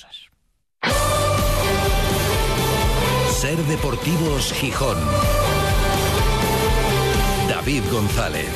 cosas. Ser Deportivos Gijón. David González.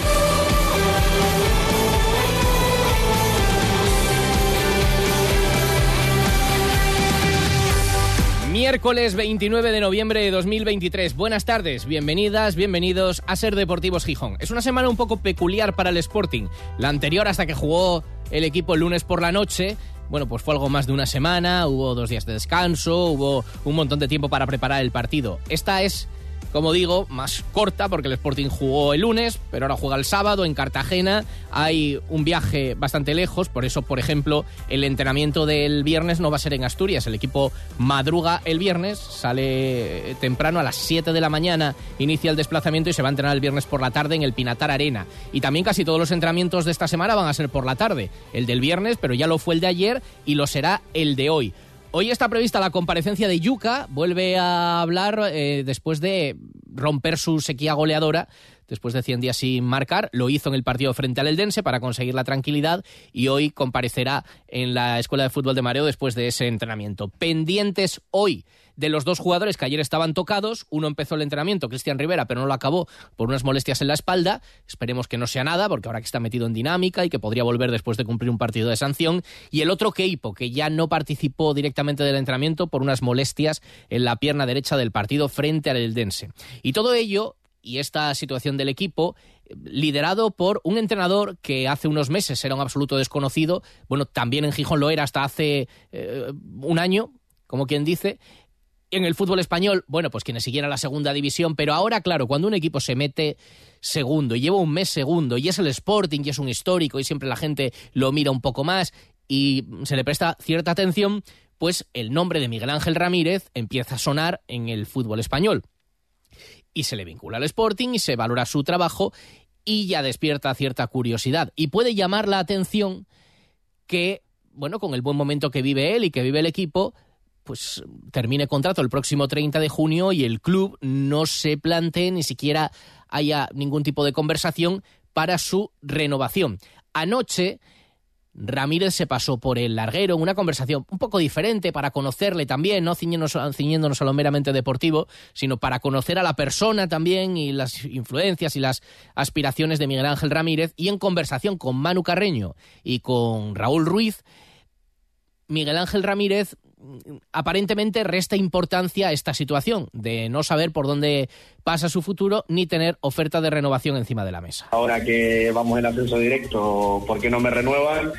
Miércoles 29 de noviembre de 2023. Buenas tardes, bienvenidas, bienvenidos a Ser Deportivos Gijón. Es una semana un poco peculiar para el Sporting. La anterior hasta que jugó el equipo el lunes por la noche. Bueno, pues fue algo más de una semana, hubo dos días de descanso, hubo un montón de tiempo para preparar el partido. Esta es como digo, más corta porque el Sporting jugó el lunes, pero ahora juega el sábado en Cartagena. Hay un viaje bastante lejos, por eso, por ejemplo, el entrenamiento del viernes no va a ser en Asturias. El equipo madruga el viernes, sale temprano a las 7 de la mañana, inicia el desplazamiento y se va a entrenar el viernes por la tarde en el Pinatar Arena. Y también casi todos los entrenamientos de esta semana van a ser por la tarde. El del viernes, pero ya lo fue el de ayer y lo será el de hoy. Hoy está prevista la comparecencia de Yuca, vuelve a hablar eh, después de romper su sequía goleadora después de 100 días sin marcar. Lo hizo en el partido frente al Eldense para conseguir la tranquilidad y hoy comparecerá en la Escuela de Fútbol de Mareo después de ese entrenamiento. Pendientes hoy de los dos jugadores que ayer estaban tocados. Uno empezó el entrenamiento, Cristian Rivera, pero no lo acabó por unas molestias en la espalda. Esperemos que no sea nada, porque ahora que está metido en dinámica y que podría volver después de cumplir un partido de sanción. Y el otro Keipo, que ya no participó directamente del entrenamiento por unas molestias en la pierna derecha del partido frente al Eldense. Y todo ello y esta situación del equipo liderado por un entrenador que hace unos meses era un absoluto desconocido, bueno, también en Gijón lo era hasta hace eh, un año, como quien dice, en el fútbol español, bueno, pues quienes siguieran la segunda división, pero ahora, claro, cuando un equipo se mete segundo, y lleva un mes segundo, y es el Sporting, y es un histórico, y siempre la gente lo mira un poco más, y se le presta cierta atención, pues el nombre de Miguel Ángel Ramírez empieza a sonar en el fútbol español. Y se le vincula al Sporting y se valora su trabajo y ya despierta cierta curiosidad. Y puede llamar la atención que, bueno, con el buen momento que vive él y que vive el equipo, pues termine contrato el próximo 30 de junio y el club no se plantee ni siquiera haya ningún tipo de conversación para su renovación. Anoche Ramírez se pasó por el larguero, una conversación un poco diferente para conocerle también, no ciñéndonos, a lo meramente deportivo, sino para conocer a la persona también y las influencias y las aspiraciones de Miguel Ángel Ramírez. Y en conversación con Manu Carreño y con Raúl Ruiz, Miguel Ángel Ramírez aparentemente resta importancia a esta situación de no saber por dónde pasa su futuro ni tener oferta de renovación encima de la mesa. Ahora que vamos en ascenso directo, ¿por qué no me renuevan?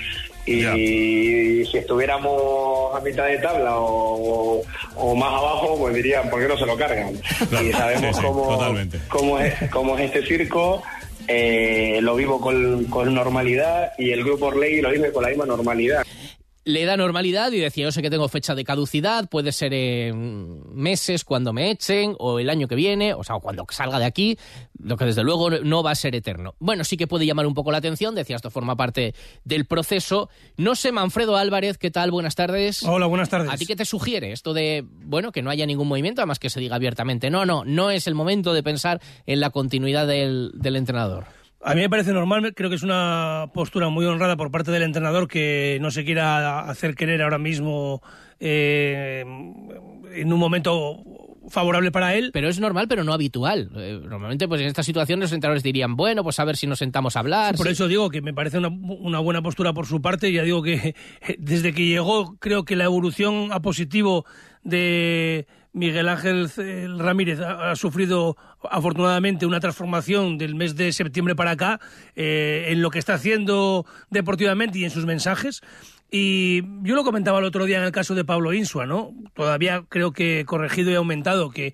Y si estuviéramos a mitad de tabla o, más abajo, pues dirían, ¿por qué no se lo cargan? y sabemos cómo, cómo, es, cómo es este circo. Eh, lo vivo con, con normalidad y el grupo Orley lo vive con la misma normalidad le da normalidad y decía, yo sé que tengo fecha de caducidad, puede ser en meses cuando me echen o el año que viene, o sea, cuando salga de aquí, lo que desde luego no va a ser eterno. Bueno, sí que puede llamar un poco la atención, decía, esto forma parte del proceso. No sé, Manfredo Álvarez, ¿qué tal? Buenas tardes. Hola, buenas tardes. ¿A ti qué te sugiere esto de, bueno, que no haya ningún movimiento, además que se diga abiertamente, no, no, no es el momento de pensar en la continuidad del, del entrenador? A mí me parece normal, creo que es una postura muy honrada por parte del entrenador que no se quiera hacer querer ahora mismo eh, en un momento favorable para él. Pero es normal, pero no habitual. Eh, normalmente, pues en estas situaciones los entrenadores dirían, bueno, pues a ver si nos sentamos a hablar. por eso digo que me parece una, una, buena postura por su parte. Ya digo que desde que llegó, creo que la evolución a positivo de Miguel Ángel Ramírez ha, sufrido afortunadamente una transformación del mes de septiembre para acá eh, en lo que está haciendo deportivamente y en sus mensajes. Y yo lo comentaba el otro día en el caso de Pablo Insua, ¿no? Todavía creo que corregido y aumentado que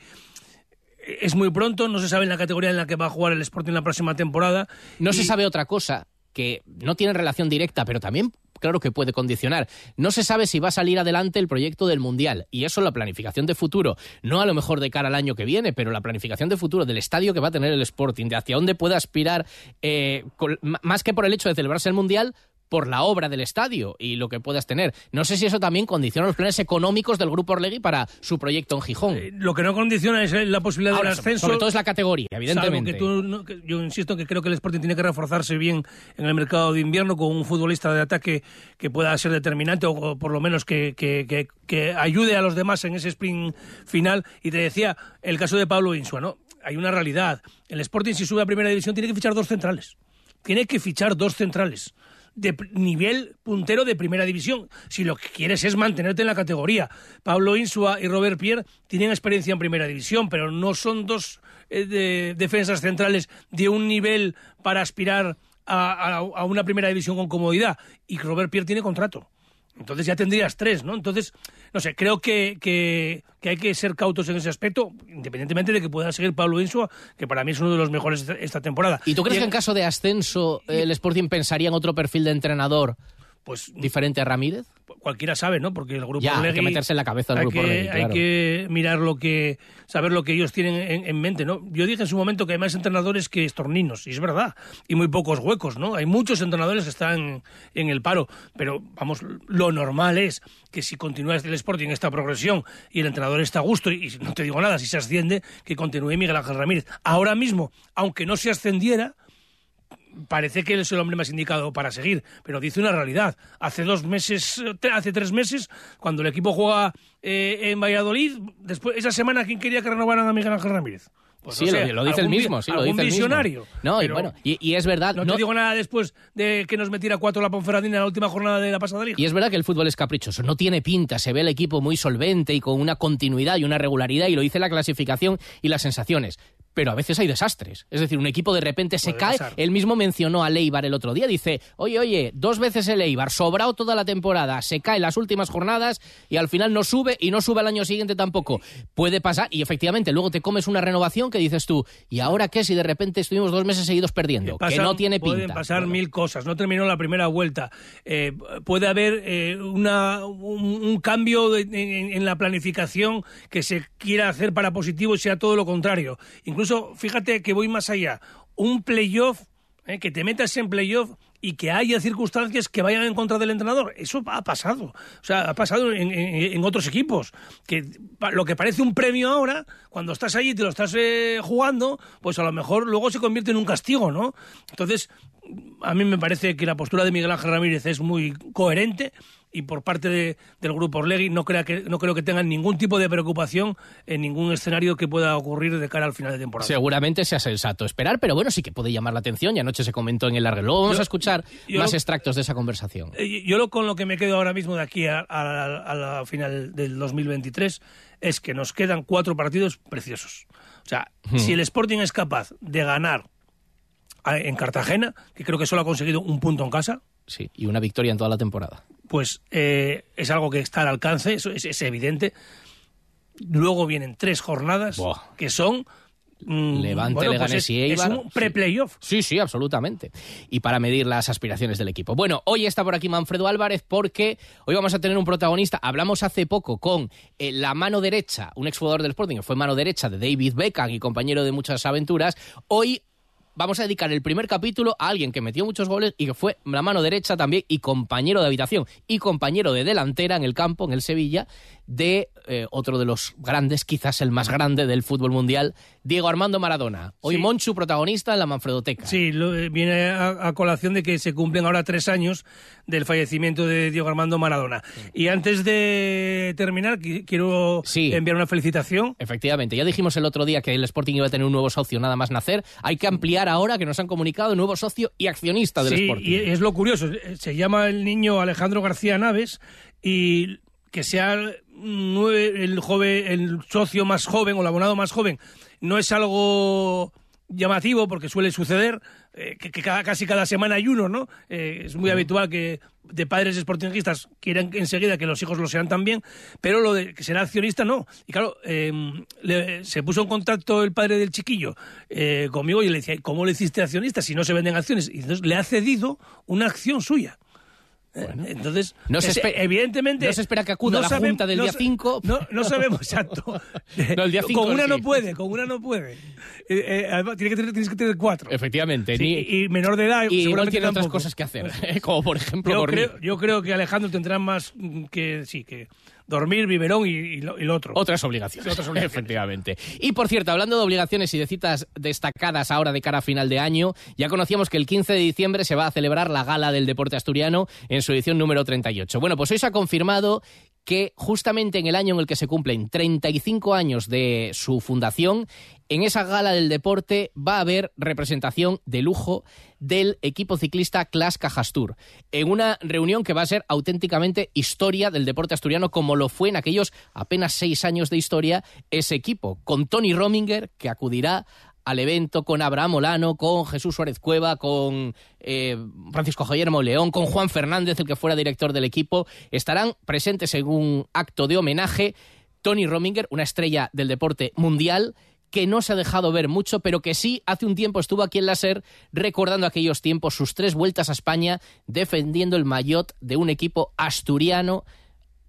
es muy pronto, no se sabe en la categoría en la que va a jugar el Sporting la próxima temporada. No se sabe otra cosa que no tiene relación directa, pero también claro que puede condicionar. No se sabe si va a salir adelante el proyecto del Mundial y eso la planificación de futuro, no a lo mejor de cara al año que viene, pero la planificación de futuro del estadio que va a tener el Sporting, de hacia dónde puede aspirar, eh, más que por el hecho de celebrarse el Mundial, por la obra del estadio y lo que puedas tener. No sé si eso también condiciona los planes económicos del Grupo Orlegui para su proyecto en Gijón. Eh, lo que no condiciona es la posibilidad del ascenso. Sobre todo es la categoría, evidentemente. yo insisto que creo que el Sporting tiene que reforzarse bien en el mercado de invierno con un futbolista de ataque que pueda ser determinante o, por lo menos que, que, ayude a los demás en ese sprint final. Y te decía, el caso de Pablo Insua, ¿no? Hay una realidad. El Sporting, si sube a primera división, tiene que fichar dos centrales. Tiene que fichar dos centrales de nivel puntero de primera división. Si lo que quieres es mantenerte en la categoría. Pablo Insua y Robert Pierre tienen experiencia en primera división, pero no son dos eh, defensas centrales de un nivel para aspirar a, una primera división con comodidad. Y Robert Pierre tiene contrato. Entonces ya tendrías tres, ¿no? Entonces, no sé, creo que, que, hay que ser cautos en ese aspecto, independientemente de que pueda seguir Pablo Insua, que para mí es uno de los mejores esta temporada. ¿Y tú crees que en caso de ascenso el Sporting pensaría en otro perfil de entrenador pues diferente a Ramírez? Cualquiera sabe, ¿no? Porque el grupo ya, hay que meterse en la cabeza del grupo que, Hay que mirar lo que, saber lo que ellos tienen en, mente, ¿no? Yo dije en su momento que hay más entrenadores que estorninos, y es verdad, y muy pocos huecos, ¿no? Hay muchos entrenadores que están en el paro, pero vamos, lo normal es que si continúa el Sporting esta progresión y el entrenador está a gusto, y no te digo nada, si se asciende, que continúe Miguel Ángel Ramírez. Ahora mismo, aunque no se ascendiera, parece que él es el hombre más indicado para seguir, pero dice una realidad. Hace dos meses, hace tres meses, cuando el equipo juega eh, en Valladolid, después esa semana, ¿quién quería que renovaran a Miguel Ángel Ramírez? Pues sí, lo, dice el mismo, sí, lo dice el visionario. No, y bueno, y, es verdad. No, te digo nada después de que nos metiera cuatro la Ponferradina en la última jornada de la pasada liga. Y es verdad que el fútbol es caprichoso, no tiene pinta, se ve el equipo muy solvente y con una continuidad y una regularidad, y lo dice la clasificación y las sensaciones pero a veces hay desastres. Es decir, un equipo de repente se cae. Él mismo mencionó a Leibar el otro día. Dice, oye, oye, dos veces el Leibar, sobrado toda la temporada, se cae las últimas jornadas y al final no sube y no sube al año siguiente tampoco. Puede pasar y efectivamente luego te comes una renovación que dices tú, ¿y ahora qué si de repente estuvimos dos meses seguidos perdiendo? que no tiene pinta. Pueden pasar mil cosas. No terminó la primera vuelta. Eh, puede haber eh, una, un, cambio en, la planificación que se quiera hacer para positivo y sea todo lo contrario. Incluso, fíjate que voy más allá. Un playoff, eh, que te metas en playoff y que haya circunstancias que vayan en contra del entrenador. Eso ha pasado. O sea, ha pasado en, otros equipos. Que lo que parece un premio ahora, cuando estás ahí y te lo estás eh, jugando, pues a lo mejor luego se convierte en un castigo, ¿no? Entonces, a mí me parece que la postura de Miguel Ángel Ramírez es muy coherente y por parte del grupo Orlegui no, crea que, no creo que tengan ningún tipo de preocupación en ningún escenario que pueda ocurrir de cara al final de temporada. Seguramente sea sensato esperar, pero bueno, sí que puede llamar la atención y anoche se comentó en el largo. Luego vamos a escuchar más extractos de esa conversación. Eh, yo lo, con lo que me quedo ahora mismo de aquí a, la final del 2023 es que nos quedan cuatro partidos preciosos. O sea, si el Sporting es capaz de ganar en Cartagena, que creo que solo ha conseguido un punto en casa. Sí, y una victoria en toda la temporada pues eh, es algo que está al alcance, eso es, evidente. Luego vienen tres jornadas que son Levante, bueno, Leganés pues y Eibar. Es un pre-playoff. Sí. sí, absolutamente. Y para medir las aspiraciones del equipo. Bueno, hoy está por aquí Manfredo Álvarez porque hoy vamos a tener un protagonista. Hablamos hace poco con eh, la mano derecha, un exjugador del Sporting que fue mano derecha de David Beckham y compañero de muchas aventuras. Hoy vamos a dedicar el primer capítulo a alguien que metió muchos goles y que fue la mano derecha también y compañero de habitación y compañero de delantera en el campo, en el Sevilla, de eh, otro de los grandes, quizás el más grande del fútbol mundial, Diego Armando Maradona. Hoy Monchu protagonista en la Manfredoteca. Sí, eh, viene a, colación de que se cumplen ahora tres años del fallecimiento de Diego Armando Maradona. Y antes de terminar, quiero enviar una felicitación. Efectivamente, ya dijimos el otro día que el Sporting iba a tener un nuevo socio nada más nacer. Hay que ampliar ahora que nos han comunicado nuevo socio y accionista del Sporting. Y es lo curioso, se llama el niño Alejandro García Naves y que sea el joven, el socio más joven o el abonado más joven, no es algo llamativo porque suele suceder eh, que, casi cada semana hay uno, ¿no? Eh, es muy habitual que de padres sportingistas quieran enseguida que los hijos lo sean también, pero lo de que será accionista no. Y claro, em, se puso en contacto el padre del chiquillo eh, conmigo y le decía, ¿cómo le hiciste accionista si no se venden acciones? Y entonces le ha cedido una acción suya Entonces, no se evidentemente. No se espera que acuda a la Junta del día 5. No, sabemos exacto. el día con una no puede, con una no puede. Eh, eh, tiene que tener, tienes que tener cuatro. Efectivamente. y menor de edad. Y igual tiene otras cosas que hacer. como por ejemplo. Yo creo, yo creo que Alejandro tendrá más que. Sí, que dormir, biberón y, lo, otro. Otras obligaciones, efectivamente. Y por cierto, hablando de obligaciones y de citas destacadas ahora de cara a final de año, ya conocíamos que el 15 de diciembre se va a celebrar la Gala del Deporte Asturiano en su edición número 38. Bueno, pues hoy se ha confirmado que justamente en el año en el que se cumplen 35 años de su fundación, en esa gala del deporte va a haber representación de lujo del equipo ciclista Clas Cajastur, en una reunión que va a ser auténticamente historia del deporte asturiano, como lo fue en aquellos apenas seis años de historia ese equipo, con Tony Rominger, que acudirá al evento con Abraham Olano, con Jesús Suárez Cueva, con eh, Francisco Guillermo León, con Juan Fernández, el que fuera director del equipo. Estarán presentes en un acto de homenaje Tony Rominger, una estrella del deporte mundial que no se ha dejado ver mucho, pero que sí hace un tiempo estuvo aquí en la SER recordando aquellos tiempos, sus tres vueltas a España, defendiendo el maillot de un equipo asturiano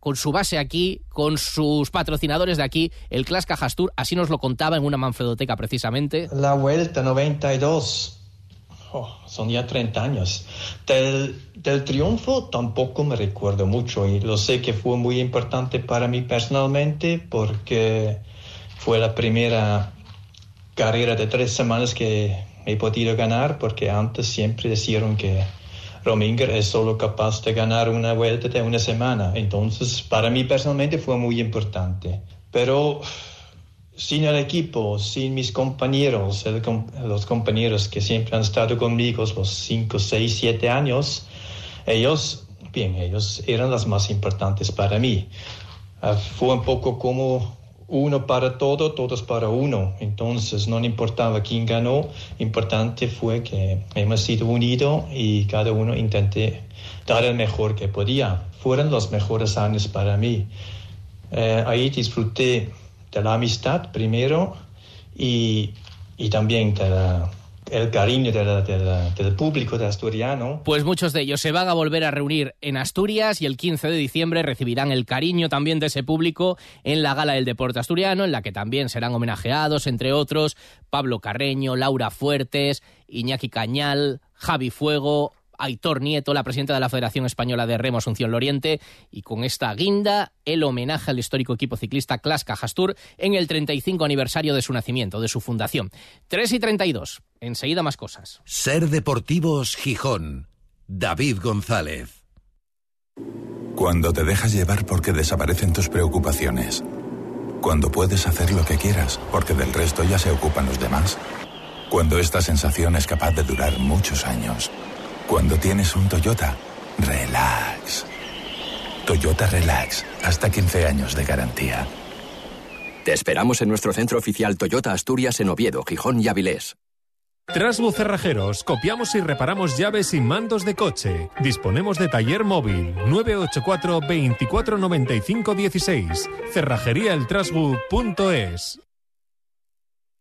con su base aquí, con sus patrocinadores de aquí, el Clas Cajastur, así nos lo contaba en una manfredoteca precisamente. La vuelta 92. son ya 30 años. Del, del, triunfo tampoco me recuerdo mucho y lo sé que fue muy importante para mí personalmente porque fue la primera carrera de tres semanas que he podido ganar porque antes siempre decían que Rominger es solo capaz de ganar una vuelta de una semana. Entonces, para mí personalmente fue muy importante. Pero sin el equipo, sin mis compañeros, los compañeros que siempre han estado conmigo los 5, 6, 7 años, ellos, bien, ellos eran las más importantes para mí. Ah, fue un poco como uno para todo, todos para uno. Entonces no importaba quién ganó, importante fue que hemos sido unidos y cada uno intenté dar el mejor que podía. Fueron los mejores años para mí. Eh, ahí disfruté de la amistad primero y, y también de la el cariño del público de asturiano. Pues muchos de ellos se van a volver a reunir en Asturias y el 15 de diciembre recibirán el cariño también de ese público en la Gala del Deporte Asturiano, en la que también serán homenajeados, entre otros, Pablo Carreño, Laura Fuertes, Iñaki Cañal, Javi Fuego, Aitor Nieto, la presidenta de la Federación Española de Remo Asunción Loriente, y con esta guinda el homenaje al histórico equipo ciclista Clas Cajastur en el 35 aniversario de su nacimiento, de su fundación. 3 y 32. Enseguida más cosas. Ser Deportivos Gijón. David González. Cuando te dejas llevar porque desaparecen tus preocupaciones. Cuando puedes hacer lo que quieras porque del resto ya se ocupan los demás. Cuando esta sensación es capaz de durar muchos años. Cuando tienes un Toyota, relax. Toyota Relax, hasta 15 años de garantía. Te esperamos en nuestro centro oficial Toyota Asturias en Oviedo, Gijón y Avilés. Trasbu Cerrajeros, copiamos y reparamos llaves y mandos de coche. Disponemos de taller móvil 984 2495 16. Cerrajeríaeltrasbu.es.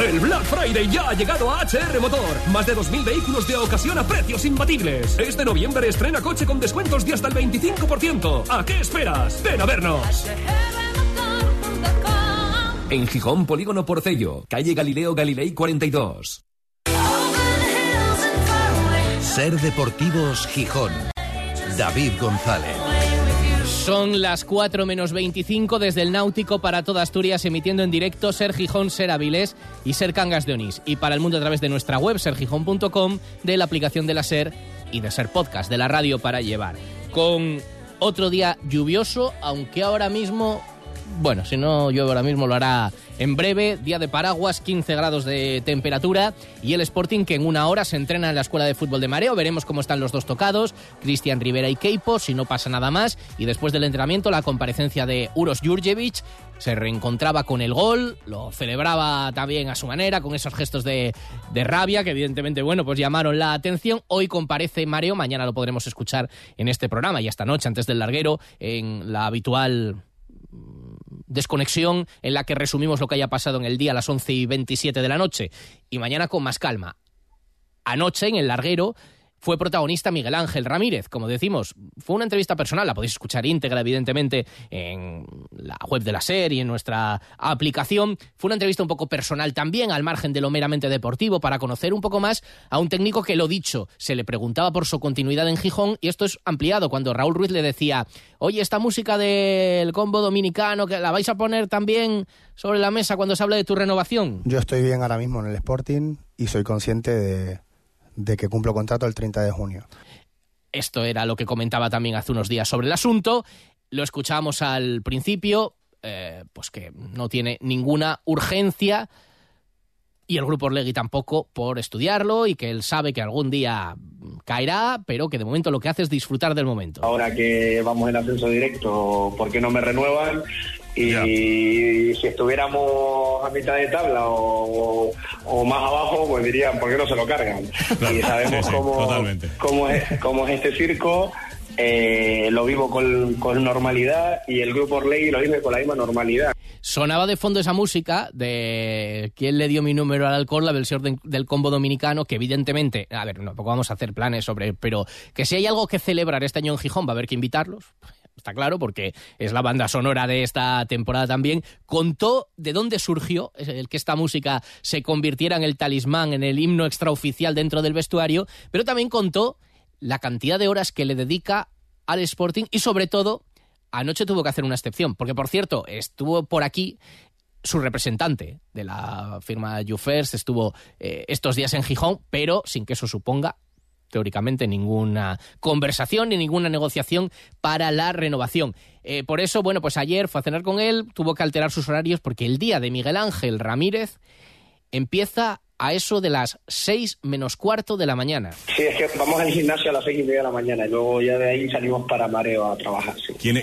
El Black Friday ya ha llegado a HR Motor. Más de 2.000 vehículos de ocasión a precios imbatibles. Este noviembre estrena coche con descuentos de hasta el 25%. ¿A qué esperas? Ven a vernos. En Gijón, Polígono Porcello, calle Galileo Galilei 42. Ser Deportivos Gijón. David González. Son las 4 menos 25 desde el Náutico para toda Asturias, emitiendo en directo Ser Gijón, Ser Avilés y Ser Cangas de Onís. Y para el mundo a través de nuestra web, sergijón.com, de la aplicación de la Ser y de Ser Podcast, de la radio para llevar. Con otro día lluvioso, aunque ahora mismo bueno, si no llueve ahora mismo lo hará en breve. Día de paraguas, 15 grados de temperatura y el Sporting que en una hora se entrena en la Escuela de Fútbol de Mareo. Veremos cómo están los dos tocados, Cristian Rivera y Keipo, si no pasa nada más. Y después del entrenamiento, la comparecencia de Uros Jurjevic. Se reencontraba con el gol, lo celebraba también a su manera, con esos gestos de, de rabia que evidentemente, bueno, pues llamaron la atención. Hoy comparece Mareo, mañana lo podremos escuchar en este programa y esta noche antes del larguero en la habitual desconexión en la que resumimos lo que haya pasado en el día a las 11 y 27 de la noche y mañana con más calma. Anoche en el larguero fue protagonista Miguel Ángel Ramírez. Como decimos, fue una entrevista personal, la podéis escuchar íntegra, evidentemente, en la web de la serie, en nuestra aplicación. Fue una entrevista un poco personal también, al margen de lo meramente deportivo, para conocer un poco más a un técnico que, lo dicho, se le preguntaba por su continuidad en Gijón, y esto es ampliado, cuando Raúl Ruiz le decía, oye, esta música del combo dominicano, que la vais a poner también sobre la mesa cuando se hable de tu renovación. Yo estoy bien ahora mismo en el Sporting y soy consciente de de que cumplo contrato el 30 de junio. Esto era lo que comentaba también hace unos días sobre el asunto. Lo escuchábamos al principio, eh, pues que no tiene ninguna urgencia y el grupo Orlegui tampoco por estudiarlo y que él sabe que algún día caerá, pero que de momento lo que hace es disfrutar del momento. Ahora que vamos en ascenso directo, ¿por qué no me renuevan? Y si estuviéramos a mitad de tabla o, más abajo, pues dirían, ¿por qué no se lo cargan? y sabemos cómo, es, cómo es este circo. Eh, lo vivo con, normalidad y el grupo Orlegui lo vive con la misma normalidad. Sonaba de fondo esa música de ¿Quién le dio mi número al alcohol? La versión del combo dominicano, que evidentemente, a ver, no, poco vamos a hacer planes sobre, pero que si hay algo que celebrar este año en Gijón va a haber que invitarlos está claro, porque es la banda sonora de esta temporada también, contó de dónde surgió el que esta música se convirtiera en el talismán, en el himno extraoficial dentro del vestuario, pero también contó la cantidad de horas que le dedica al Sporting y sobre todo anoche tuvo que hacer una excepción, porque por cierto, estuvo por aquí su representante de la firma YouFirst, estuvo eh, estos días en Gijón, pero sin que eso suponga teóricamente ninguna conversación ni ninguna negociación para la renovación. Eh, por eso, bueno, pues ayer fue a cenar con él, tuvo que alterar sus horarios porque el día de Miguel Ángel Ramírez empieza a eso de las seis menos cuarto de la mañana. Sí, es que vamos al gimnasio a las seis y media de la mañana y luego ya de ahí salimos para Mareo a trabajar. Sí. ¿Quién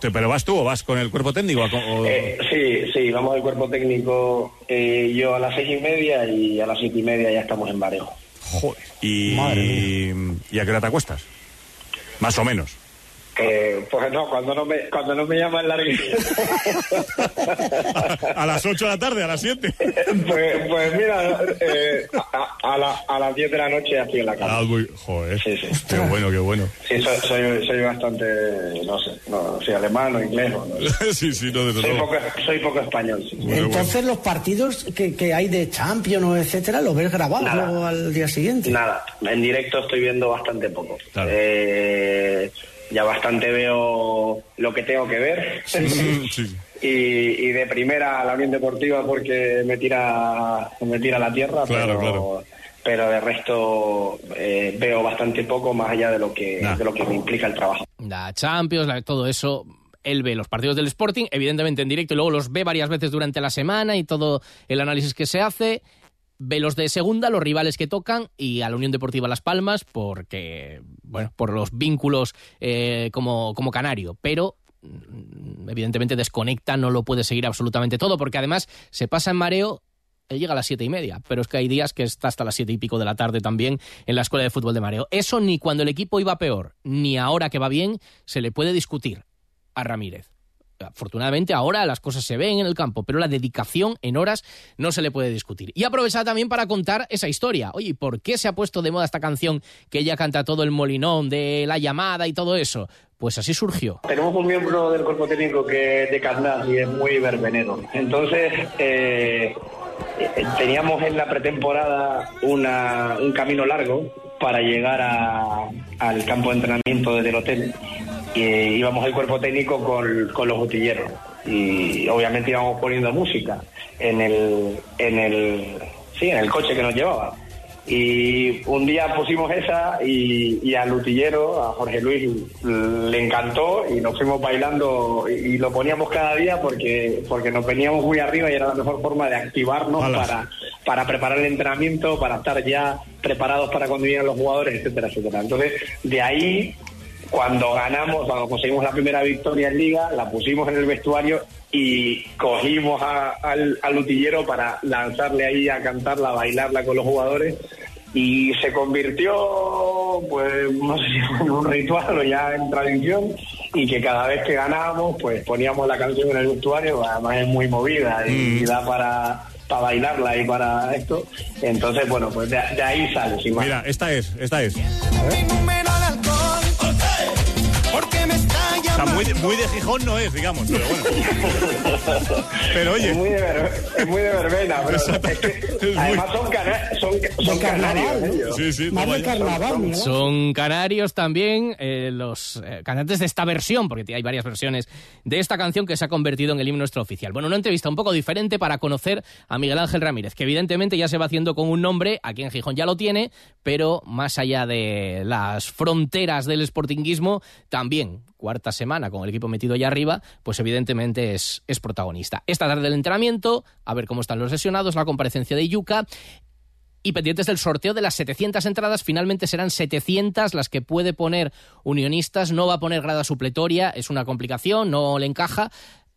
te ¿Pero vas tú o vas con el cuerpo técnico? Eh, sí, sí, vamos al cuerpo técnico eh, yo a las seis y media y a las siete y media ya estamos en Mareo. ¿Y, ¿Y a qué hora te acuestas? Más o menos. Eh, pues no, cuando no me, cuando no me llaman larguísimo. a, las 8 de la tarde, a las 7. pues, pues mira, eh, a, a, a, las 10 de la noche aquí en la casa. Ah, muy, joder. Sí, sí. Qué bueno, qué bueno. Sí, soy, soy, soy, bastante, no sé, no, soy alemán o inglés. No, sí, sí, no, de soy, poco, soy poco español. Sí. Entonces, los partidos que, que, hay de Champions o etcétera, ¿lo ves grabado luego al día siguiente? Nada, en directo estoy viendo bastante poco. Claro. Eh, ya bastante veo lo que tengo que ver. y, de primera la Unión Deportiva porque me tira, me tira a la tierra, pero, pero de resto eh, veo bastante poco más allá de lo que, de lo que me implica el trabajo. La Champions, todo eso él ve los partidos del Sporting, evidentemente en directo, y luego los ve varias veces durante la semana y todo el análisis que se hace ve los de segunda, los rivales que tocan y a la Unión Deportiva Las Palmas porque, bueno, por los vínculos eh, como, como canario, pero mm, evidentemente desconecta, no lo puede seguir absolutamente todo porque además se pasa en mareo él llega a las siete y media, pero es que hay días que está hasta las siete y pico de la tarde también en la escuela de fútbol de mareo. Eso ni cuando el equipo iba peor, ni ahora que va bien, se le puede discutir a Ramírez. Afortunadamente ahora las cosas se ven en el campo, pero la dedicación en horas no se le puede discutir. Y aprovechar también para contar esa historia. Oye, ¿por qué se ha puesto de moda esta canción que ella canta todo el molinón de la llamada y todo eso? Pues así surgió. Tenemos un miembro del cuerpo técnico que es de Carnas y es muy verbenero. Entonces, eh, teníamos en la pretemporada una, un camino largo para llegar al campo de entrenamiento desde el hotel. Y íbamos el cuerpo técnico con, con los botilleros. Y obviamente íbamos poniendo música en el, en el, sí, en el coche que nos llevaba. Y un día pusimos esa y, y al utillero, a Jorge Luis, le encantó y nos fuimos bailando y, y lo poníamos cada día porque, porque nos veníamos muy arriba y era la mejor forma de activarnos para, para preparar el entrenamiento, para estar ya preparados para cuando vinieran los jugadores, etcétera, etcétera. Entonces, de ahí, cuando ganamos, cuando conseguimos la primera victoria en Liga, la pusimos en el vestuario y cogimos a- al, al utillero para lanzarle ahí a cantarla, a bailarla con los jugadores y se convirtió, pues, no sé si en un ritual o ya en tradición y que cada vez que ganábamos, pues poníamos la canción en el vestuario, además es muy movida y, da para para bailarla y para esto. Entonces, bueno, pues de, de ahí sale, sin más. Mira, esta es, esta es. O sea, muy, de- muy de Gijón no es, digamos, pero bueno. Pero oye. Es muy de, ver- es muy de verbena, pero es que además son, cana- son, son canarios. ellos. Sí, sí, carnaval. Son canarios también eh, los eh, cantantes de esta versión, porque hay varias versiones de esta canción que se ha convertido en el himno nuestro oficial. Bueno, una entrevista un poco diferente para conocer a Miguel Ángel Ramírez, que evidentemente ya se va haciendo con un nombre, aquí en Gijón ya lo tiene, pero más allá de las fronteras del sportinguismo, también cuarta semana con el equipo metido ya arriba, pues evidentemente es, es protagonista. Esta tarde del entrenamiento, a ver cómo están los lesionados, la comparecencia de Yuca y pendientes del sorteo de las 700 entradas, finalmente serán 700 las que puede poner Unionistas, no va a poner grada supletoria, es una complicación, no le encaja,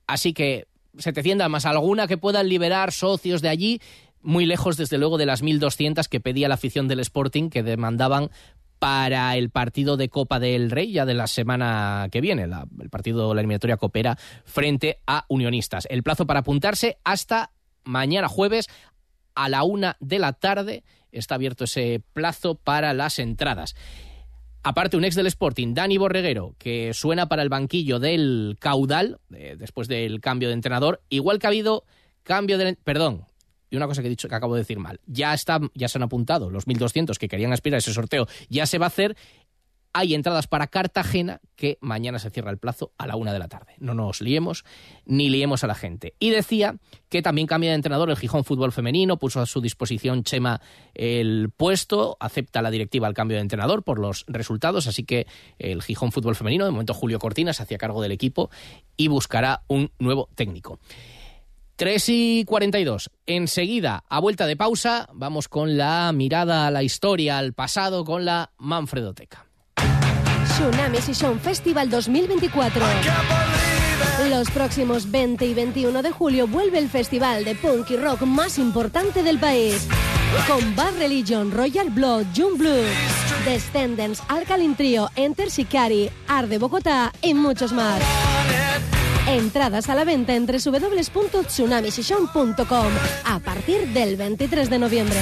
así que 700 más alguna que puedan liberar socios de allí, muy lejos desde luego de las 1.200 que pedía la afición del Sporting, que demandaban para el partido de Copa del Rey ya de la semana que viene, el partido, la eliminatoria coopera frente a Unionistas. El plazo para apuntarse hasta mañana jueves a la una de la tarde está abierto ese plazo para las entradas. Aparte, un ex del Sporting, Dani Borreguero, que suena para el banquillo del caudal, eh, después del cambio de entrenador, igual que ha habido cambio de... Perdón, y una cosa que he dicho que acabo de decir mal. Ya, está, ya se han apuntado los 1.200 que querían aspirar a ese sorteo, ya se va a hacer. Hay entradas para Cartagena que mañana se cierra el plazo a la una de la tarde. No nos liemos ni liemos a la gente. Y decía que también cambia de entrenador el Gijón Fútbol Femenino, puso a su disposición Chema el puesto, acepta la directiva al cambio de entrenador por los resultados, así que el Gijón Fútbol Femenino, de momento Julio Cortina, se hacía cargo del equipo y buscará un nuevo técnico. 3 y 42. Enseguida, a vuelta de pausa, vamos con la mirada a la historia, al pasado, con la Manfredoteca. Tsunami Session Festival 2024. Los próximos 20 y 21 de julio vuelve el festival de punk y rock más importante del país. Con Bad Religion, Royal Blood, June Blue, Descendants, Alkaline Trio, Enter Shikari, Art de Bogotá y muchos más. Entradas a la venta en www.tsunamisession.com a partir del 23 de noviembre.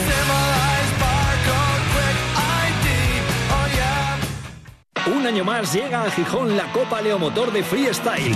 Un año más llega a Gijón la Copa Leomotor de Freestyle.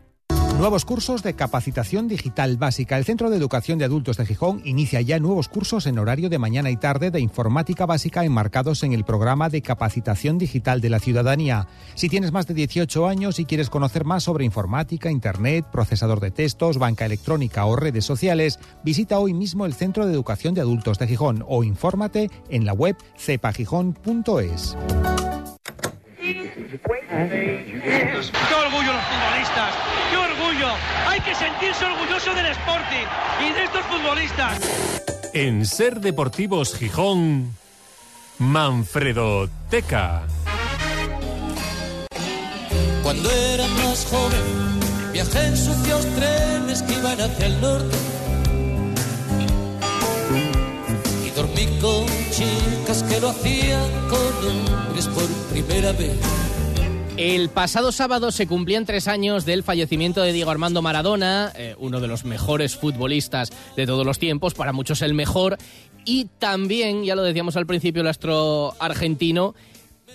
Nuevos cursos de capacitación digital básica. El Centro de Educación de Adultos de Gijón inicia ya nuevos cursos en horario de mañana y tarde de informática básica enmarcados en el programa de capacitación digital de la ciudadanía. Si tienes más de 18 años y quieres conocer más sobre informática, internet, procesador de textos, banca electrónica o redes sociales, visita hoy mismo el Centro de Educación de Adultos de Gijón o infórmate en la web cepagijón.es. ¡Qué orgullo los! ¡Qué orgullo! Hay que sentirse orgulloso del Sporting y de estos futbolistas. En Ser Deportivos Gijón, Manfredo Teca. Cuando era más joven, viajé en sucios trenes que iban hacia el norte. Y dormí con chicas que lo hacían con hombres por primera vez. El pasado sábado se cumplían tres años del fallecimiento de Diego Armando Maradona, eh, uno de los mejores futbolistas de todos los tiempos, para muchos el mejor, y también, ya lo decíamos al principio, el astro argentino,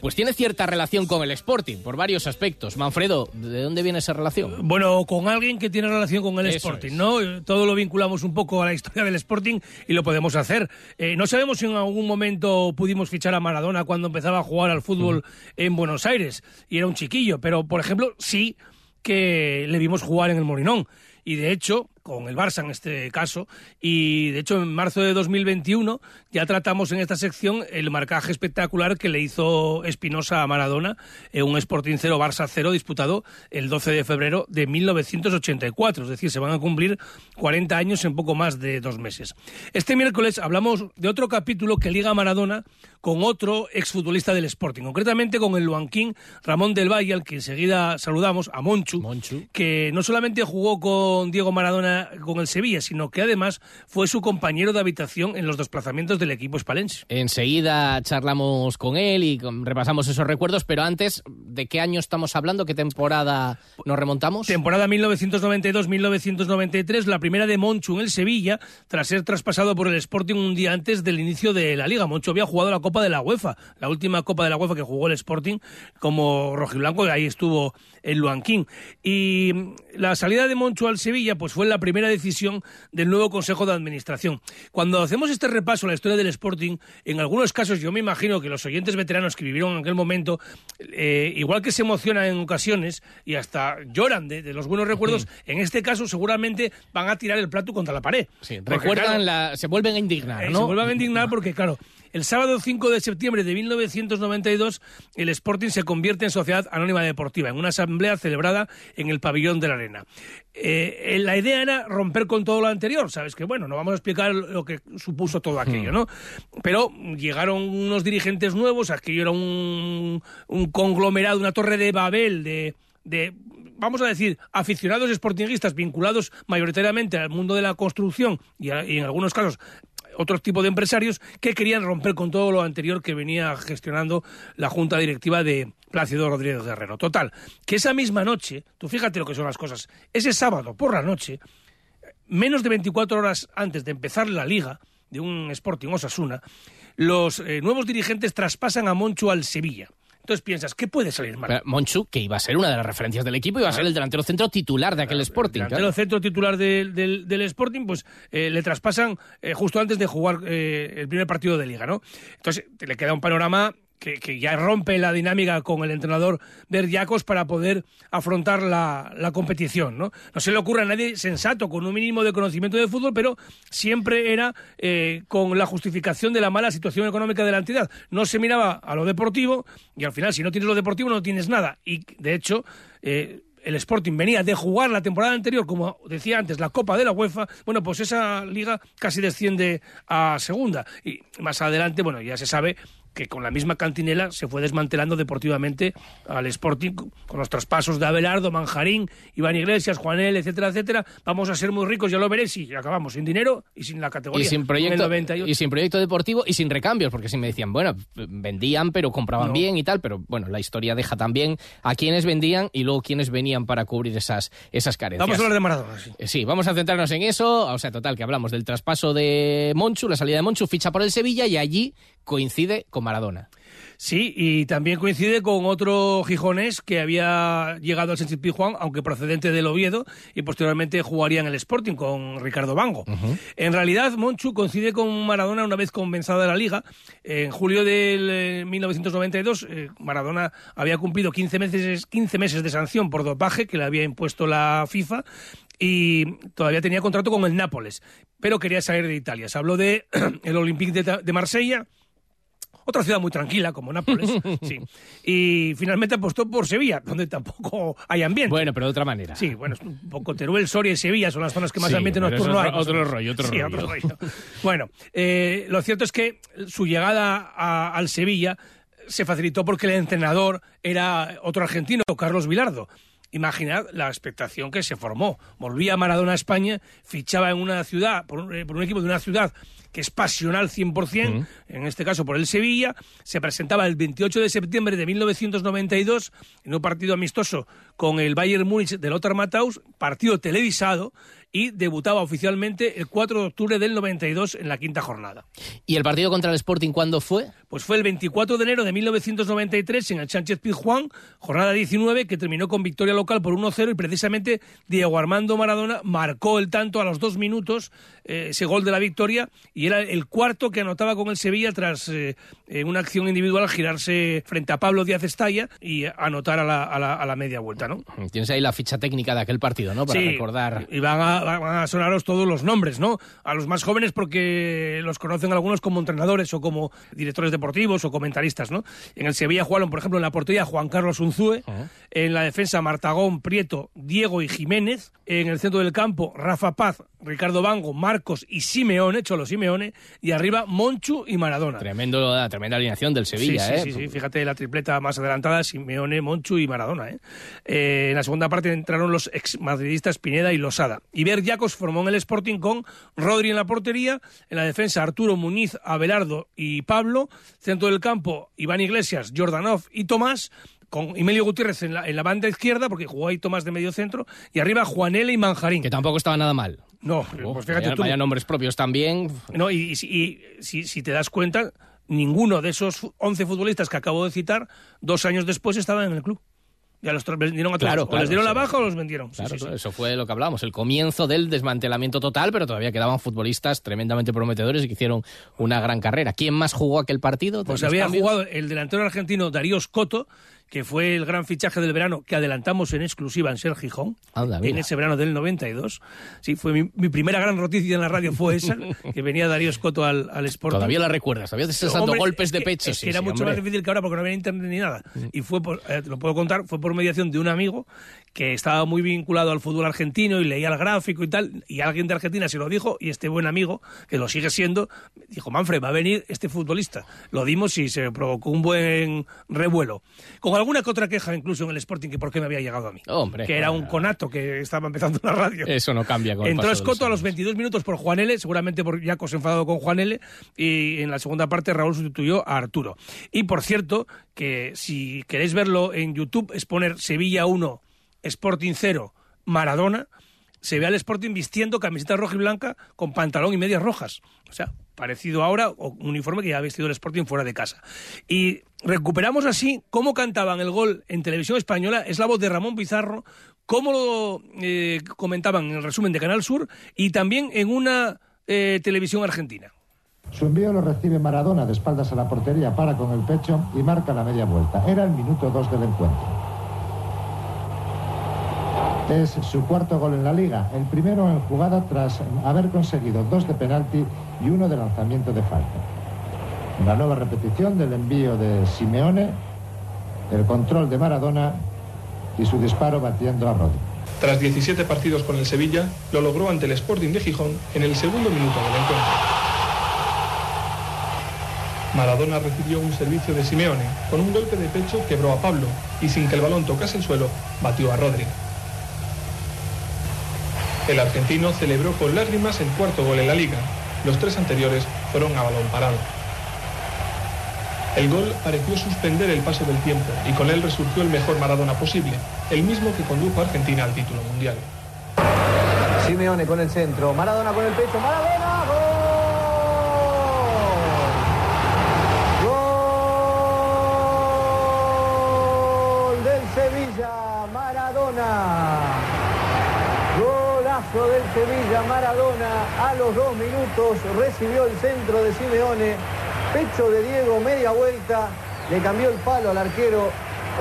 pues tiene cierta relación con el Sporting, por varios aspectos. Manfredo, ¿de dónde viene esa relación? Bueno, con alguien que tiene relación con el Eso Sporting, es. ¿no? Todo lo vinculamos un poco a la historia del Sporting y lo podemos hacer. Eh, no sabemos si en algún momento pudimos fichar a Maradona cuando empezaba a jugar al fútbol en Buenos Aires y era un chiquillo, pero por ejemplo sí que le vimos jugar en el Morinón. Y de hecho, con el Barça en este caso, y de hecho en marzo de 2021 ya tratamos en esta sección el marcaje espectacular que le hizo Espinosa a Maradona en un Sporting 0 Barça 0 disputado el 12 de febrero de 1984, es decir, se van a cumplir 40 años en poco más de dos meses. Este miércoles hablamos de otro capítulo que liga a Maradona con otro exfutbolista del Sporting, concretamente con el luanquín Ramón del Valle, al que enseguida saludamos, a Monchu, que no solamente jugó con Diego Maradona con el Sevilla, sino que además fue su compañero de habitación en los desplazamientos del equipo espalense. Enseguida charlamos con él y repasamos esos recuerdos, pero antes, ¿de qué año estamos hablando? ¿Qué temporada nos remontamos? Temporada 1992-1993, la primera de Monchu en el Sevilla, tras ser traspasado por el Sporting un día antes del inicio de la Liga. Monchu había jugado la Copa de la UEFA, la última Copa de la UEFA que jugó el Sporting como rojiblanco, y ahí estuvo el Luanquín. Y la salida de Monchu al Sevilla pues fue la primera decisión del nuevo Consejo de Administración. Cuando hacemos este repaso a la historia del Sporting, en algunos casos yo me imagino que los oyentes veteranos que vivieron en aquel momento, eh, igual que se emocionan en ocasiones y hasta lloran de, de los buenos recuerdos, en este caso seguramente van a tirar el plato contra la pared. Porque, Recuerdan, claro, la, se vuelven a indignar, eh, ¿no? Se vuelvan a indignar porque, claro, el sábado 5 de septiembre de 1992, el Sporting se convierte en Sociedad Anónima Deportiva, en una asamblea celebrada en el pabellón de la Arena. Eh, eh, la idea era romper con todo lo anterior, ¿sabes? Que bueno, no vamos a explicar lo que supuso todo aquello, ¿no? Pero llegaron unos dirigentes nuevos, aquello era un, un conglomerado, una torre de Babel de, de vamos a decir, aficionados sportinguistas vinculados mayoritariamente al mundo de la construcción y, a- y en algunos casos otro tipo de empresarios que querían romper con todo lo anterior que venía gestionando la junta directiva de Plácido Rodríguez Guerrero. Total, que esa misma noche, tú fíjate lo que son las cosas, ese sábado por la noche, menos de 24 horas antes de empezar la liga de un Sporting Osasuna, los eh, nuevos dirigentes traspasan a Moncho al Sevilla. Entonces piensas, ¿qué puede salir mal? Pero Monchu, que iba a ser una de las referencias del equipo, iba a ser el delantero centro titular de aquel Sporting. delantero claro. centro titular del, del- del Sporting, pues eh, le traspasan eh, justo antes de jugar eh, el primer partido de liga, ¿no? Entonces te le queda un panorama que, ya rompe la dinámica con el entrenador Berdiacos para poder afrontar la, la competición, ¿no? No se le ocurre a nadie sensato, con un mínimo de conocimiento de fútbol, pero siempre era eh, con la justificación de la mala situación económica de la entidad. No se miraba a lo deportivo y al final, si no tienes lo deportivo, no tienes nada. Y de hecho, eh, el Sporting venía de jugar la temporada anterior, como decía antes, la Copa de la UEFA, bueno, pues esa liga casi desciende a segunda. Y más adelante, bueno, ya se sabe que con la misma cantinela se fue desmantelando deportivamente al Sporting con los traspasos de Abelardo, Manjarín, Iván Iglesias, Juanel, etcétera, etcétera. Vamos a ser muy ricos, ya lo veréis, y acabamos sin dinero y sin la categoría. Y sin proyecto, 98. y sin proyecto deportivo y sin recambios, porque si me decían, bueno, vendían, pero compraban No. bien y tal, pero bueno, la historia deja también a quienes vendían y luego quienes venían para cubrir esas, esas carencias. Vamos a hablar de Maradona, sí. Eh, Sí, vamos a centrarnos en eso. O sea, total, que hablamos del traspaso de Monchu, la salida de Monchu, ficha por el Sevilla y allí coincide con Maradona. Sí, y también coincide con otro gijonés que había llegado al Sánchez Pizjuán, aunque procedente del Oviedo, y posteriormente jugaría en el Sporting con Ricardo Bango. En realidad, Monchu coincide con Maradona una vez comenzada la liga. En julio eh, 1992, eh, Maradona había cumplido 15 meses, 15 meses de sanción por dopaje que le había impuesto la FIFA y todavía tenía contrato con el Nápoles, pero quería salir de Italia. Se habló de el Olympique de, de Marsella, otra ciudad muy tranquila como Nápoles, sí. Y finalmente apostó por Sevilla, donde tampoco hay ambiente. Bueno, pero de otra manera. Sí, bueno, es un poco Teruel, Soria y Sevilla son las zonas que más Sí, ambiente nocturno hay. es más o otro menos. rollo, otro Sí, rollo. Bueno, eh, lo cierto es que su llegada a- al Sevilla se facilitó porque el entrenador era otro argentino, Carlos Vilardo. Imaginad la expectación que se formó. Volvía Maradona a España, fichaba en una ciudad, por un, eh, por un equipo de una ciudad que es pasional 100%, en este caso por el Sevilla, se presentaba el 28 de septiembre de 1992 en un partido amistoso con el Bayern Múnich de Lothar Matthaus, partido televisado, y debutaba oficialmente el 4 de octubre del 92 en la quinta jornada. ¿Y el partido contra el Sporting cuándo fue? Pues fue el 24 de enero de 1993 en el Sánchez Pizjuán, jornada 19, que terminó con victoria local por 1-0 y precisamente Diego Armando Maradona marcó el tanto a los dos minutos, eh, ese gol de la victoria, y era el cuarto que anotaba con el Sevilla tras eh, en una acción individual girarse frente a Pablo Díaz Estalla y anotar a la, a la- a la media vuelta, ¿no? Tienes ahí la ficha técnica de aquel partido, ¿no? Para Sí, recordar. Y van a, van a sonaros todos los nombres, ¿no? A los más jóvenes porque los conocen algunos como entrenadores o como directores deportivos o comentaristas, ¿no? En el Sevilla jugaron, por ejemplo, en la portería Juan Carlos Unzúe, en la defensa Martagón, Prieto, Diego y Jiménez, en el centro del campo Rafa Paz, Ricardo Bango, Marcos y Simeone, Cholo Simeone, y arriba Monchu y Maradona. Tremendo, la tremenda alineación del Sevilla, sí, ¿eh? Sí, sí, sí, fíjate la tripleta más adelantada, Simeone, Monchu y Maradona. ¿eh? Eh, en la segunda parte entraron los ex madridistas Pineda y Losada. Iber Yacos formó en el Sporting con Rodri en la portería, en la defensa Arturo Muñiz, Abelardo y Pablo, centro del campo Iván Iglesias, Jordanov y Tomás, con Emilio Gutiérrez en la, en la banda izquierda, porque jugó ahí Tomás de medio centro, y arriba Juanele y Manjarín. Que tampoco estaba nada mal. No, Oh, pues fíjate vaya, tú. vaya nombres propios también. No, y, y si- y si, si te das cuenta, ninguno de esos fu- 11 futbolistas que acabo de citar, dos años después estaban en el club. Ya los vendieron a todos. Claro, o claro, les dieron la sí. baja o los vendieron. Claro, sí, sí. claro, eso fue lo que hablábamos, el comienzo del desmantelamiento total, pero todavía quedaban futbolistas tremendamente prometedores y que hicieron una gran carrera. ¿Quién más jugó aquel partido? Pues ¿Los había cambios? jugado el delantero argentino Darío Scotto, que fue el gran fichaje del verano que adelantamos en exclusiva en Ser Gijón, Anda, en ese verano del 92. Sí, fue mi, mi primera gran noticia en la radio fue esa, que venía Darío Scotto al, al Sporting. Todavía la recuerdas, estás dando golpes es de pecho. Es sí, que era sí, mucho hombre. más difícil que ahora porque no había internet ni nada. Y fue, por, eh, te lo puedo contar, fue por mediación de un amigo que estaba muy vinculado al fútbol argentino y leía el gráfico y tal. Y alguien de Argentina se lo dijo y este buen amigo, que lo sigue siendo, dijo, Manfred, va a venir este futbolista. Lo dimos y se provocó un buen revuelo. Con alguna que otra queja incluso en el Sporting que por qué me había llegado a mí. Hombre, que era un conato que estaba empezando la radio. Eso no cambia con Entró Escoto a los 22 minutos por Juan L, seguramente por Jacos enfadado con Juan L, y en la segunda parte Raúl sustituyó a Arturo. Y por cierto, que si queréis verlo en YouTube, es poner Sevilla 1, Sporting 0, Maradona, se ve al Sporting vistiendo camiseta roja y blanca con pantalón y medias rojas. O sea, parecido ahora o un uniforme que ya ha vestido el Sporting fuera de casa. Y recuperamos así cómo cantaban el gol en televisión española, es la voz de Ramón Pizarro, cómo lo eh, comentaban en el resumen de Canal Sur y también en una eh, televisión argentina. Su envío lo recibe Maradona de espaldas a la portería, para con el pecho y marca la media vuelta. Era el minuto 2 del encuentro. Es su cuarto gol en la liga, el primero en jugada tras haber conseguido dos de penalti y uno de lanzamiento de falta. Una nueva repetición del envío de Simeone, el control de Maradona y su disparo batiendo a Rodri. Tras 17 partidos con el Sevilla, lo logró ante el Sporting de Gijón en el segundo minuto del encuentro. Maradona recibió un servicio de Simeone. Con un golpe de pecho quebró a Pablo y sin que el balón tocase el suelo, batió a Rodri. El argentino celebró con lágrimas el cuarto gol en la liga. Los tres anteriores fueron a balón parado. El gol pareció suspender el paso del tiempo y con él resurgió el mejor Maradona posible, el mismo que condujo a Argentina al título mundial. Simeone con el centro, Maradona con el pecho, Maradona, gol del Sevilla, Maradona. Del Sevilla, Maradona a los dos minutos recibió el centro de Simeone, pecho de Diego, media vuelta, le cambió el palo al arquero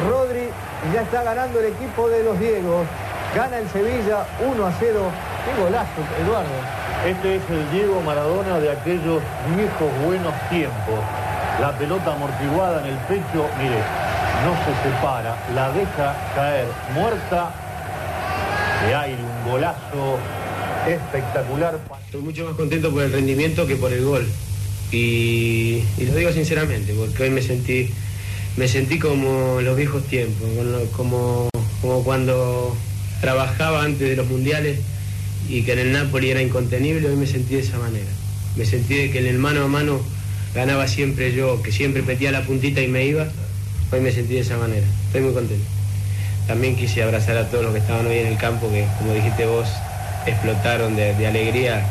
Rodri y ya está ganando el equipo de los Diegos. Gana el Sevilla 1 a 0. Qué golazo, Eduardo. Este es el Diego Maradona de aquellos viejos buenos tiempos. La pelota amortiguada en el pecho, mire, no se separa, la deja caer muerta de aire, golazo espectacular. Estoy mucho más contento por el rendimiento que por el gol. Y, lo digo sinceramente, porque hoy me sentí, me sentí como los viejos tiempos, como, como cuando trabajaba antes de los mundiales y que en el Napoli era incontenible, hoy me sentí de esa manera. Me sentí de que en el mano a mano ganaba siempre yo, que siempre metía la puntita y me iba, hoy me sentí de esa manera. Estoy muy contento. También quise abrazar a todos los que estaban hoy en el campo, que como dijiste vos, explotaron de, de alegría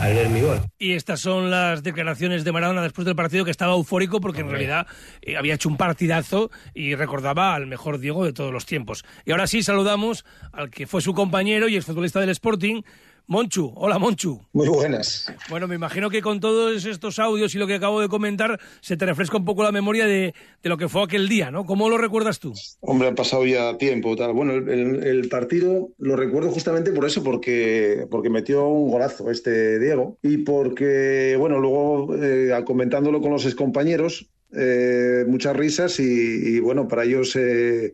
al ver mi gol. Y estas son las declaraciones de Maradona después del partido que estaba eufórico porque en realidad eh, había hecho un partidazo y recordaba al mejor Diego de todos los tiempos. Y ahora sí saludamos al que fue su compañero y exfutbolista del Sporting, Monchu. Hola, Monchu. Muy buenas. Bueno, me imagino que con todos estos audios y lo que acabo de comentar se te refresca un poco la memoria de, de lo que fue aquel día, ¿no? ¿Cómo lo recuerdas tú? Hombre, ha pasado ya tiempo. Tal. Bueno, el, el- partido lo recuerdo justamente por eso, porque, porque metió un golazo este Diego y porque, bueno, luego eh, comentándolo con los excompañeros, eh, muchas risas y, y, bueno, para ellos eh,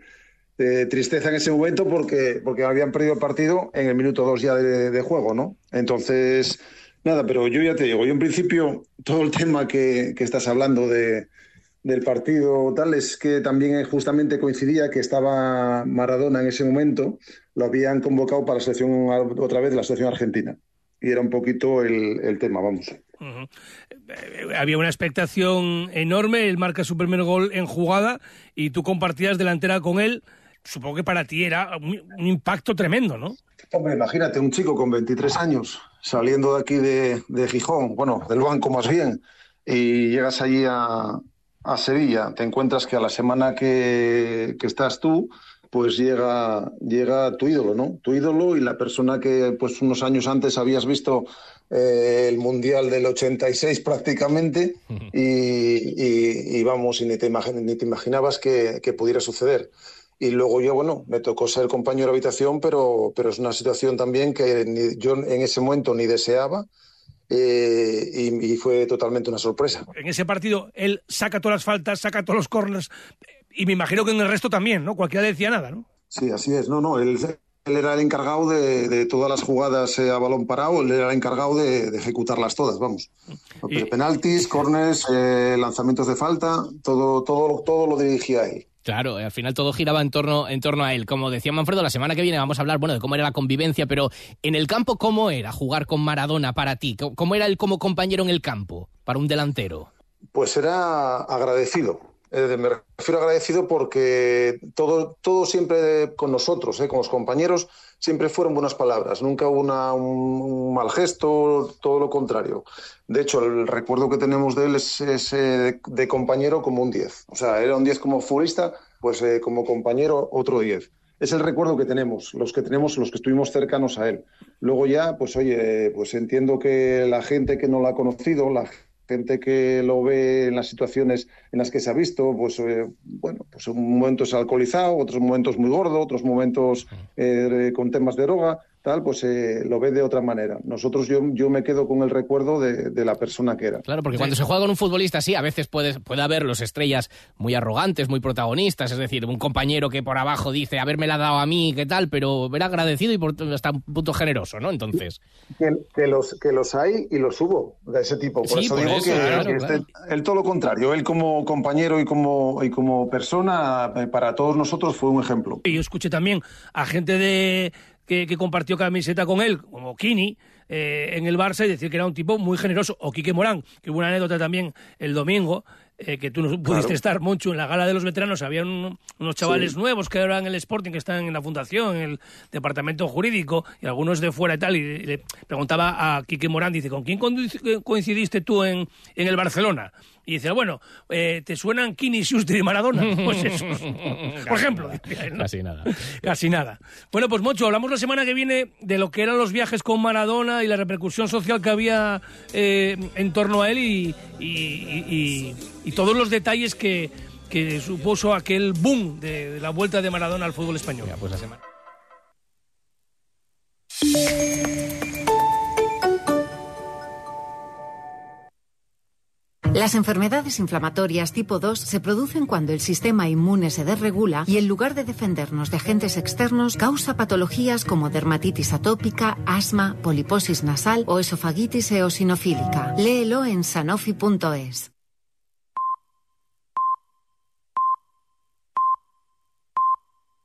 eh, tristeza en ese momento porque, porque habían perdido el partido en el minuto dos ya de, de juego, ¿no? Entonces, nada, pero yo ya te digo, yo en principio todo el tema que, que estás hablando de, del partido tal es que también justamente coincidía que estaba Maradona en ese momento, lo habían convocado para la selección otra vez, la selección argentina. Y era un poquito el, el tema, vamos. Ujú. Eh, Había una expectación enorme, él marca su primer gol en jugada y tú compartías delantera con él. Supongo que para ti era un, un impacto tremendo, ¿no? Hombre, imagínate un chico con 23 años saliendo de aquí de, de Gijón, bueno, del banco más bien, y llegas allí a, a Sevilla, te encuentras que a la semana que, que estás tú, pues llega, llega tu ídolo, ¿no? Tu ídolo y la persona que pues unos años antes habías visto eh, el Mundial del 86 prácticamente y, y- y vamos, y ni te, ni te imaginabas que, que pudiera suceder. Y luego yo, bueno, me tocó ser compañero de habitación, pero, pero es una situación también que ni- yo en ese momento ni deseaba eh, y, y fue totalmente una sorpresa. En ese partido él saca todas las faltas, saca todos los corners y me imagino que en el resto también, ¿no? Cualquiera decía nada, ¿no? Sí, así es. No, no, él, él era el encargado de, de todas las jugadas eh, a balón parado, él era el encargado de, de ejecutarlas todas, vamos. Penaltis, corners, eh, lanzamientos de falta, todo, todo, todo lo dirigía él. Claro, al final todo giraba en torno, en torno a él. Como decía Manfredo, la semana que viene vamos a hablar bueno, de cómo era la convivencia, pero en el campo, ¿cómo era jugar con Maradona para ti? ¿Cómo- ¿Cómo era él como compañero en el campo para un delantero? Pues era agradecido. Eh, me refiero agradecido porque todo, todo siempre con nosotros, eh, con los compañeros, siempre fueron buenas palabras. Nunca hubo un, mal gesto, todo lo contrario. De hecho, el recuerdo que tenemos de él es, eh, de compañero como un 10. O sea, era un 10 como futbolista, pues eh, como compañero otro 10. Es el recuerdo que tenemos, los que tenemos, los que estuvimos cercanos a él. Luego ya, pues oye, pues entiendo que la gente que no lo ha conocido, la gente que lo ve en las situaciones en las que se ha visto, pues eh, bueno, pues en momentos alcoholizado, otros momentos muy gordo, otros momentos eh, con temas de droga, tal, pues eh, lo ve de otra manera. Nosotros, yo, yo me quedo con el recuerdo de, de la persona que era. Claro, porque cuando se juega con un futbolista así, a veces puede, puede haber los estrellas muy arrogantes, muy protagonistas, es decir, un compañero que por abajo dice, haberme la dado a mí, qué tal, pero ver agradecido y por, hasta un punto generoso, ¿no? Entonces... Que, que los, que los hay y los hubo, de ese tipo. Por Sí, eso por digo eso, que, claro, que claro. este- él todo lo contrario, él como compañero y como, y como persona, eh, para todos nosotros fue un ejemplo. Y yo escuché también a gente de que, compartió camiseta con él, como Kini, eh, en el Barça, y decir que era un tipo muy generoso. O Quique Morán, que hubo una anécdota también el domingo, eh, que tú no pudiste estar, Moncho, en la gala de los veteranos. Había un- unos chavales Sí. nuevos que eran en el Sporting, que están en la fundación, en el departamento jurídico, y algunos de fuera y tal. Y le preguntaba a Quique Morán, dice, ¿con quién coincidiste tú en, en el Barcelona? Y dice, bueno, eh, ¿te suenan Kini, Schuster y Maradona? Pues eso. Por ejemplo. Casi nada. Casi nada. Bueno, pues Moncho, hablamos la semana que viene de lo que eran los viajes con Maradona y la repercusión social que había eh, en torno a él y, y- y- y- todos los detalles que, que supuso aquel boom de, de la vuelta de Maradona al fútbol español. pues la semana. Las enfermedades inflamatorias tipo 2 se producen cuando el sistema inmune se desregula y en lugar de defendernos de agentes externos causa patologías como dermatitis atópica, asma, poliposis nasal o esofagitis eosinofílica. Léelo en sanofi.es.